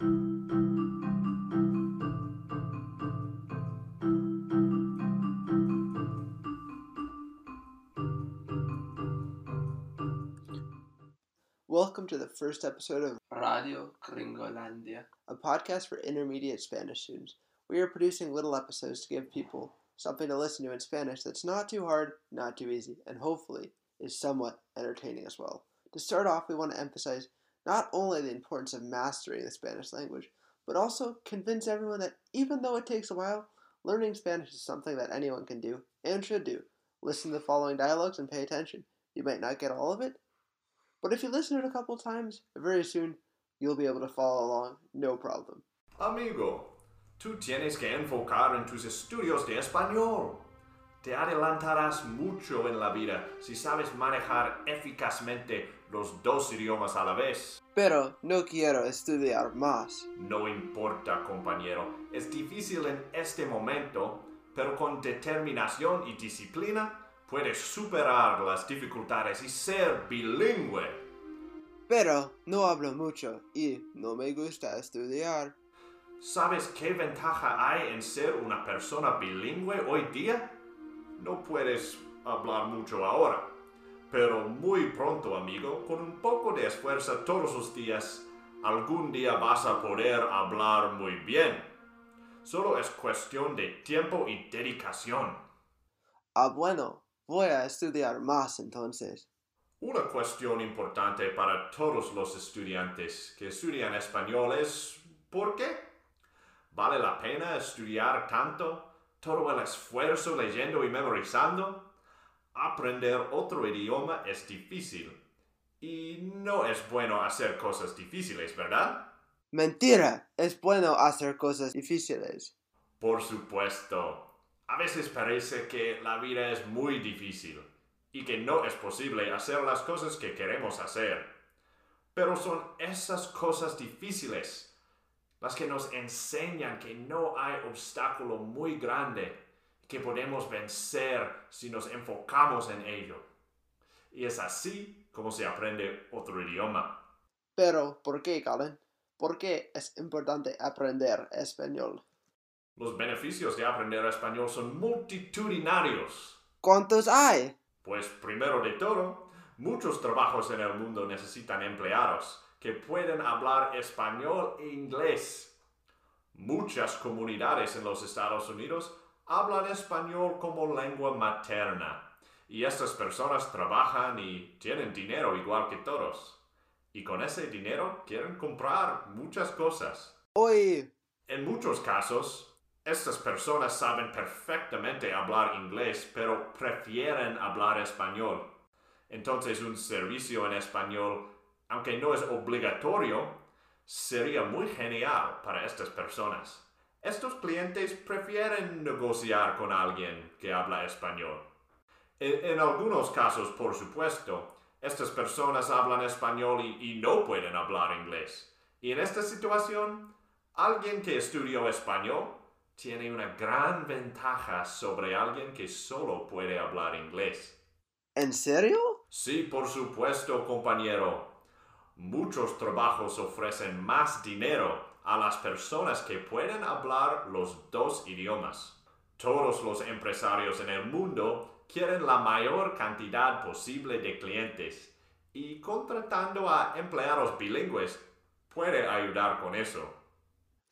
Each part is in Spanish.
Welcome to the first episode of Radio Gringolandia. a podcast for intermediate Spanish students. We are producing little episodes to give people something to listen to in Spanish that's not too hard, not too easy, and hopefully is somewhat entertaining as well. To start off, we want to emphasize not only the importance of mastering the Spanish language, but also convince everyone that even though it takes a while, learning Spanish is something that anyone can do and should do. Listen to the following dialogues and pay attention. You might not get all of it, but if you listen to it a couple times, very soon you'll be able to follow along, no problem. Amigo, tú tienes que enfocar en tus estudios de español. Te adelantarás mucho en la vida si sabes manejar eficazmente los dos idiomas a la vez. Pero no quiero estudiar más. No importa, compañero, es difícil en este momento, pero con determinación y disciplina puedes superar las dificultades y ser bilingüe. Pero no hablo mucho y no me gusta estudiar. ¿Sabes qué ventaja hay en ser una persona bilingüe hoy día? No puedes hablar mucho ahora, pero muy pronto, amigo, con un poco de esfuerzo todos los días, algún día vas a poder hablar muy bien. Solo es cuestión de tiempo y dedicación. Ah, bueno, voy a estudiar más entonces. Una cuestión importante para todos los estudiantes que estudian español es ¿por qué? ¿Vale la pena estudiar tanto? ¿Todo el esfuerzo leyendo y memorizando? Aprender otro idioma es difícil. Y no es bueno hacer cosas difíciles, ¿verdad? Mentira, es bueno hacer cosas difíciles. Por supuesto. A veces parece que la vida es muy difícil y que no es posible hacer las cosas que queremos hacer. Pero son esas cosas difíciles las que nos enseñan que no hay obstáculo muy grande que podemos vencer si nos enfocamos en ello. Y es así como se aprende otro idioma. Pero, ¿por qué, Colin? ¿Por qué es importante aprender español? Los beneficios de aprender español son multitudinarios. ¿Cuántos hay? Pues primero de todo, muchos trabajos en el mundo necesitan empleados que pueden hablar español e inglés. Muchas comunidades en los Estados Unidos hablan español como lengua materna y estas personas trabajan y tienen dinero igual que todos. Y con ese dinero quieren comprar muchas cosas. Hoy, En muchos casos, estas personas saben perfectamente hablar inglés, pero prefieren hablar español. Entonces un servicio en español, aunque no es obligatorio, sería muy genial para estas personas. Estos clientes prefieren negociar con alguien que habla español. En, en algunos casos, por supuesto, estas personas hablan español y, y no pueden hablar inglés. Y en esta situación, alguien que estudió español tiene una gran ventaja sobre alguien que solo puede hablar inglés. ¿en serio? Sí, por supuesto, compañero. Muchos trabajos ofrecen más dinero a las personas que pueden hablar los dos idiomas. Todos los empresarios en el mundo quieren la mayor cantidad posible de clientes y contratando a empleados bilingües puede ayudar con eso.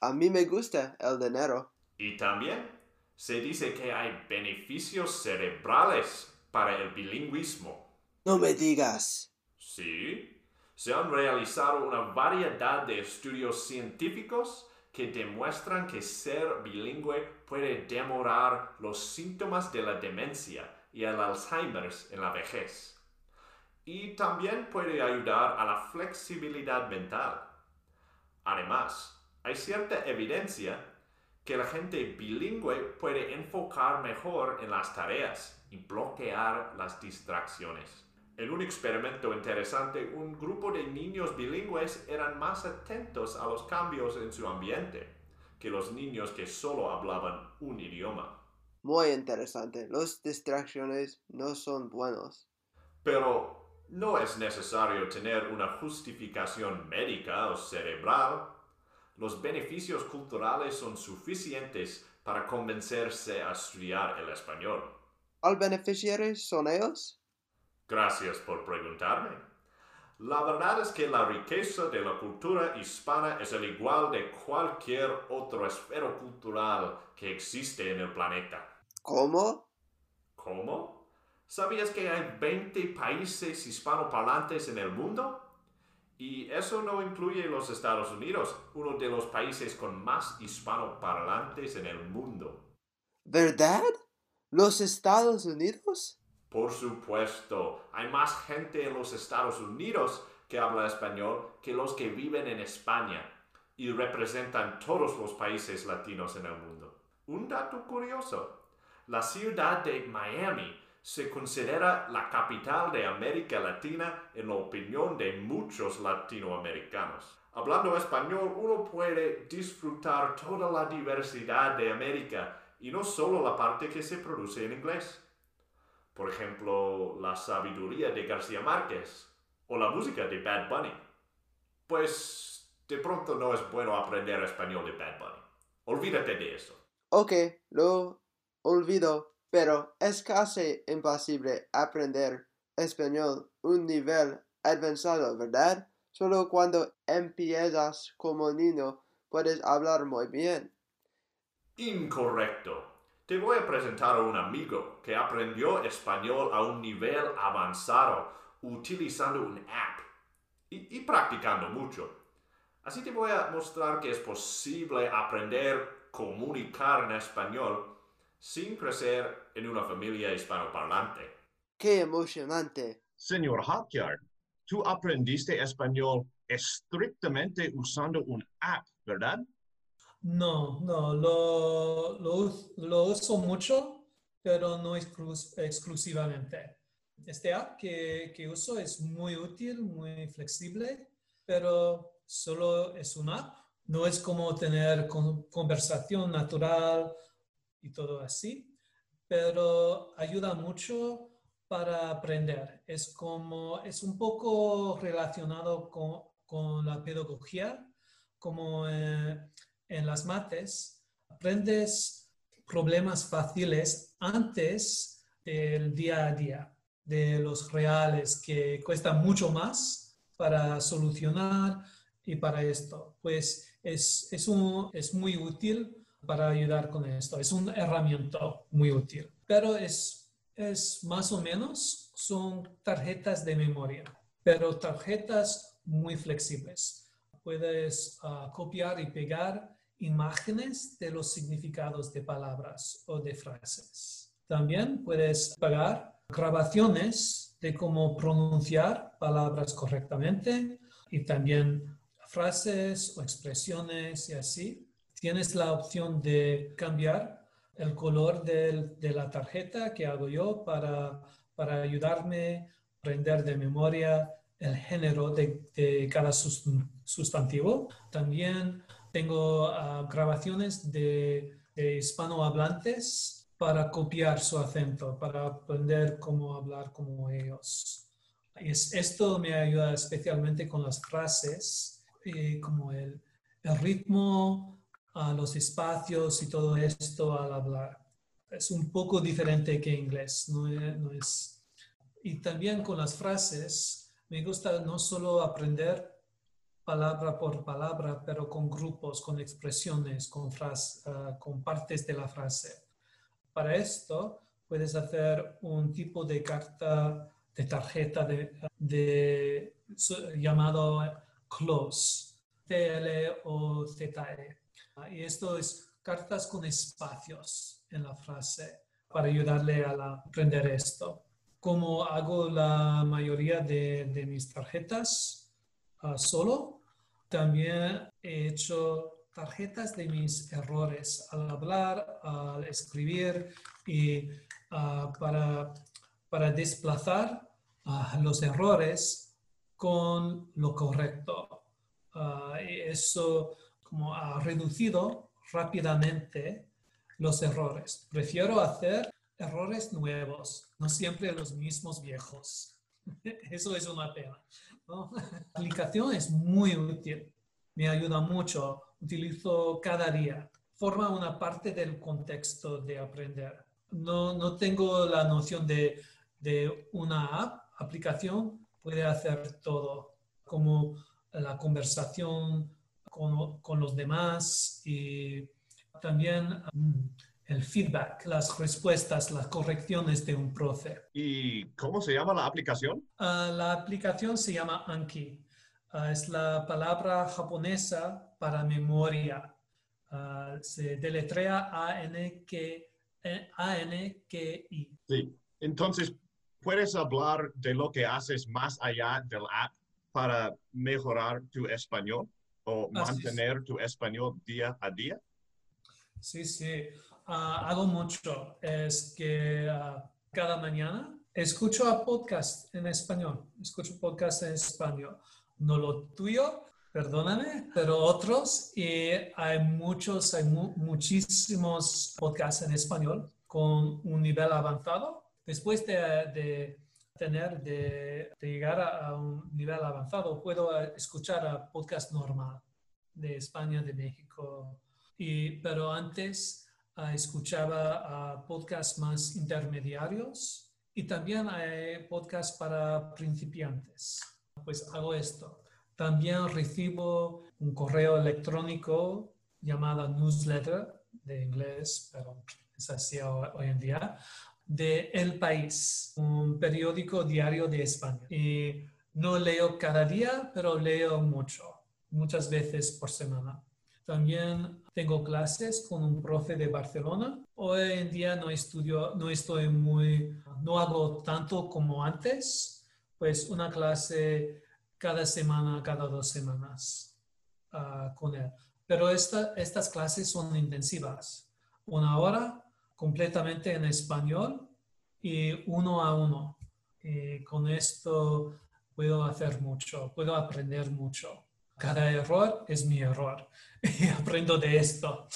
A mí me gusta el dinero. Y también se dice que hay beneficios cerebrales para el bilingüismo. No me digas. Sí, se han realizado una variedad de estudios científicos que demuestran que ser bilingüe puede demorar los síntomas de la demencia y el Alzheimer en la vejez. Y también puede ayudar a la flexibilidad mental. Además, hay cierta evidencia que la gente bilingüe puede enfocar mejor en las tareas y bloquear las distracciones. En un experimento interesante, un grupo de niños bilingües eran más atentos a los cambios en su ambiente que los niños que solo hablaban un idioma. Muy interesante. Las distracciones no son buenos. Pero no es necesario tener una justificación médica o cerebral. los beneficios culturales son suficientes para convencerse a estudiar el español. ¿Al beneficiarios son ellos? Gracias por preguntarme. La verdad es que la riqueza de la cultura hispana es el igual de cualquier otro esfero cultural que existe en el planeta. ¿Cómo? ¿Cómo? ¿Sabías que hay 20 países hispanoparlantes en el mundo? Y eso no incluye los Estados Unidos, uno de los países con más hispanoparlantes en el mundo. ¿Verdad? ¿Los Estados Unidos? Por supuesto, hay más gente en los Estados Unidos que habla español que los que viven en España y representan todos los países latinos en el mundo. Un dato curioso, la ciudad de Miami se considera la capital de América Latina en la opinión de muchos latinoamericanos. Hablando español, uno puede disfrutar toda la diversidad de América y no solo la parte que se produce en inglés. Por ejemplo, la sabiduría de García Márquez o la música de Bad Bunny. Pues de pronto no es bueno aprender español de Bad Bunny. Olvídate de eso. Ok, lo olvido, pero es casi imposible aprender español un nivel avanzado, ¿verdad? Solo cuando empiezas como niño puedes hablar muy bien. Incorrecto. Te voy a presentar a un amigo que aprendió español a un nivel avanzado utilizando un app y, y practicando mucho. Así te voy a mostrar que es posible aprender comunicar en español sin crecer en una familia hispanoparlante. ¡Qué emocionante! Señor Hawkyard, tú aprendiste español estrictamente usando un app, ¿verdad? No, no, lo, lo, us- lo uso mucho, pero no exclus- exclusivamente. Este app que, que uso es muy útil, muy flexible, pero solo es una app. No es como tener con- conversación natural y todo así, pero ayuda mucho para aprender. Es como, es un poco relacionado con, con la pedagogía, como eh, en las mates, aprendes problemas fáciles antes del día a día, de los reales que cuestan mucho más para solucionar y para esto. Pues es, es, un, es muy útil para ayudar con esto. Es una herramienta muy útil, pero es, es más o menos, son tarjetas de memoria, pero tarjetas muy flexibles. Puedes ah, copiar y pegar imágenes de los significados de palabras o de frases. También puedes pagar grabaciones de cómo pronunciar palabras correctamente y también frases o expresiones y así. Tienes la opción de cambiar el color de la tarjeta que hago yo para, para ayudarme a aprender de memoria el género de, cada sus- sustantivo. También tengo ah, grabaciones de, de hispanohablantes para copiar su acento, para aprender cómo hablar como ellos. Es- esto me ayuda especialmente con las frases, como el, el ritmo, a los espacios y todo esto al hablar. Es un poco diferente que inglés, no no es y también con las frases, me gusta no solo aprender palabra por palabra, pero con grupos, con expresiones, con, fras- ah, con partes de la frase. Para esto, puedes hacer un tipo de carta de tarjeta de, llamado close, TL o ZE. Ah, Y esto es cartas con espacios en la frase para ayudarle a aprender esto como hago la mayoría de, de mis tarjetas ah, solo, también he hecho tarjetas de mis errores al hablar, al escribir y ah, para, para desplazar ah, los errores con lo correcto. Ah, eso como ha reducido rápidamente los errores. Prefiero hacer errores nuevos, no siempre los mismos viejos. Eso es una pena. La aplicación es muy útil, me ayuda mucho utilizo cada día. Forma una parte del contexto de aprender. No, no tengo la noción de, de una app, aplicación, puede hacer todo, como la conversación con, con los demás y también mm, el feedback, las respuestas, las correcciones de un profe. ¿Y cómo se llama la aplicación? Ah, la aplicación se llama Anki. Ah, es la palabra japonesa para memoria. Ah, se deletrea A-N-K-I. Sí. Entonces, ¿puedes hablar de lo que haces más allá del app para mejorar tu español o Así es. mantener tu español día a día? Sí, sí. Ah, hago mucho. Es que ah, cada mañana escucho a podcast en español. Escucho podcast en español. No lo tuyo, perdóname, pero otros. Y hay muchos, hay mu- muchísimos podcasts en español con un nivel avanzado. Después de, tener, de, llegar a, a un nivel avanzado, puedo eh, escuchar a podcast normal de España, de México, y, pero antes escuchaba a podcasts más intermediarios y también hay podcasts para principiantes. Pues hago esto. También recibo un correo electrónico llamado newsletter de inglés, pero es así ho- hoy en día, de El País, un periódico diario de España. Y no leo cada día, pero leo mucho, muchas veces por semana. También tengo clases con un profe de Barcelona. Hoy en día no estudio, no estoy muy, no hago tanto como antes, pues una clase cada semana, cada dos semanas ah, con él. Pero esta- estas clases son intensivas. Una hora completamente en español y uno a uno. Y con esto puedo hacer mucho, puedo aprender mucho. Cada error es mi error y aprendo de esto.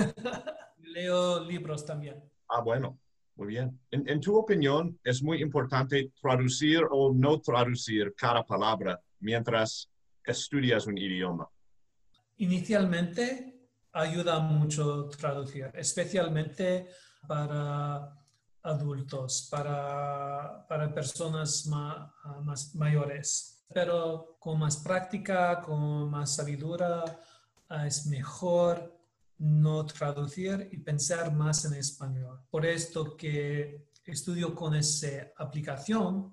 Leo libros también. Ah, bueno, muy bien. En, en tu opinión, ¿es muy importante traducir o no traducir cada palabra mientras estudias un idioma? Inicialmente ayuda mucho traducir, especialmente para adultos, para, para personas ma- más mayores. Pero con más práctica, con más sabiduría, ah, es mejor no traducir y pensar más en español. Por esto que estudio con esa aplicación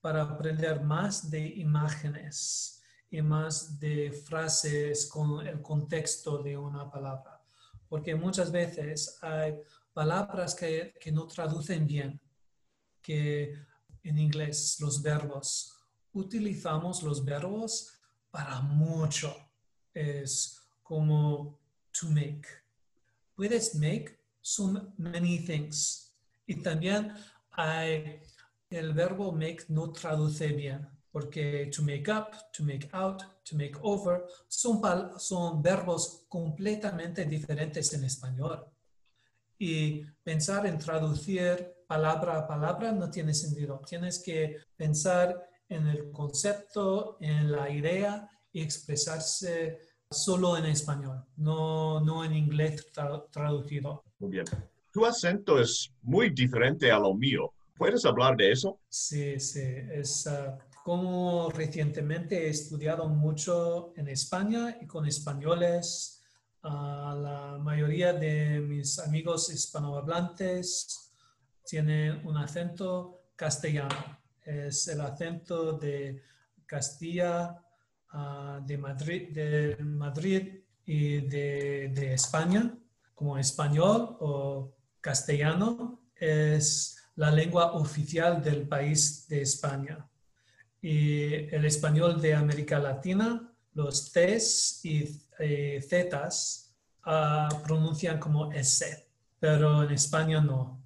para aprender más de imágenes y más de frases con el contexto de una palabra. Porque muchas veces hay palabras que, que no traducen bien, que en inglés los verbos, utilizamos los verbos para mucho. Es como to make. Puedes make so many things. Y también hay el verbo make no traduce bien, porque to make up, to make out, to make over son, son verbos completamente diferentes en español. Y pensar en traducir palabra a palabra no tiene sentido. Tienes que pensar en el concepto, en la idea y expresarse solo en español, no, no en inglés tra- traducido. Muy bien. Tu acento es muy diferente a lo mío. ¿Puedes hablar de eso? Sí, sí, es ah, como recientemente he estudiado mucho en España y con españoles. ah, la mayoría de mis amigos hispanohablantes tienen un acento castellano. Es el acento de Castilla, ah, de Madrid, de Madrid y de, España, como español o castellano. Es la lengua oficial del país de España. Y el español de América Latina, los T's y eh, ah, pronuncian como S, pero en España no.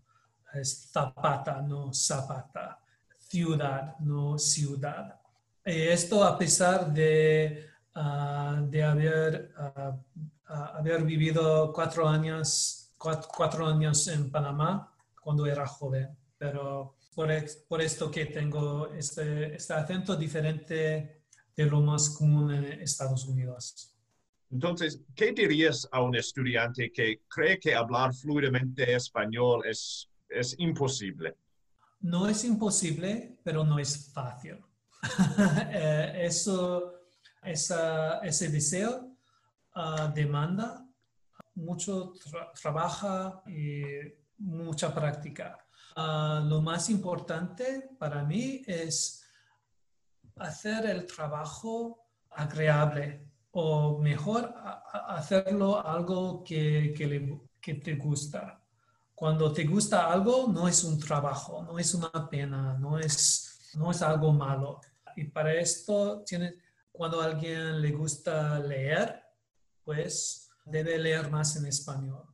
Es zapata, no zapata. Ciudad, no ciudad. Esto a pesar de, ah, de haber, ah, ah, haber vivido cuatro años, cuat- cuatro años en Panamá cuando era joven, pero por, por esto que tengo este, este acento diferente de lo más común en Estados Unidos. Entonces, ¿qué dirías a un estudiante que cree que hablar fluidamente español es, es imposible? No es imposible, pero no es fácil. Eh, eso, esa- ese deseo ah, demanda mucho tra- trabajo y mucha práctica. Ah, lo más importante para mí es hacer el trabajo agradable o mejor hacerlo algo que, que le- que te gusta. Cuando te gusta algo, no es un trabajo, no es una pena, no es, no es algo malo. Y para esto, tiene, cuando a alguien le gusta leer, pues debe leer más en español.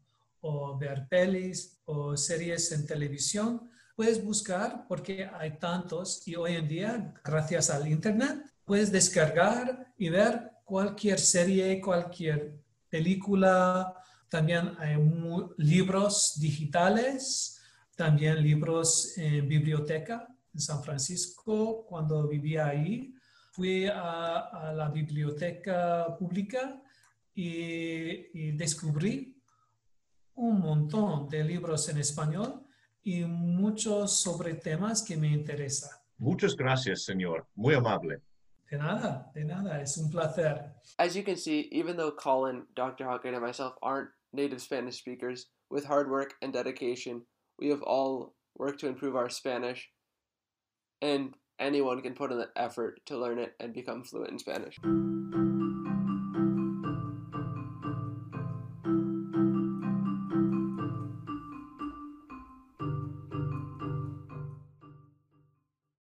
O ver pelis o series en televisión. Puedes buscar porque hay tantos y hoy en día, gracias al Internet, puedes descargar y ver cualquier serie, cualquier película. También hay mu- libros digitales, también libros en biblioteca en San Francisco. Cuando vivía ahí, fui a, a la biblioteca pública y, y descubrí un montón de libros en español y muchos sobre temas que me interesan. Muchas gracias, señor. Muy amable. De nada, de nada, es un placer. As you can see, even though Colin, Dr. Hawkins, and myself aren't native Spanish speakers, with hard work and dedication, we have all worked to improve our Spanish, and anyone can put in the effort to learn it and become fluent in Spanish.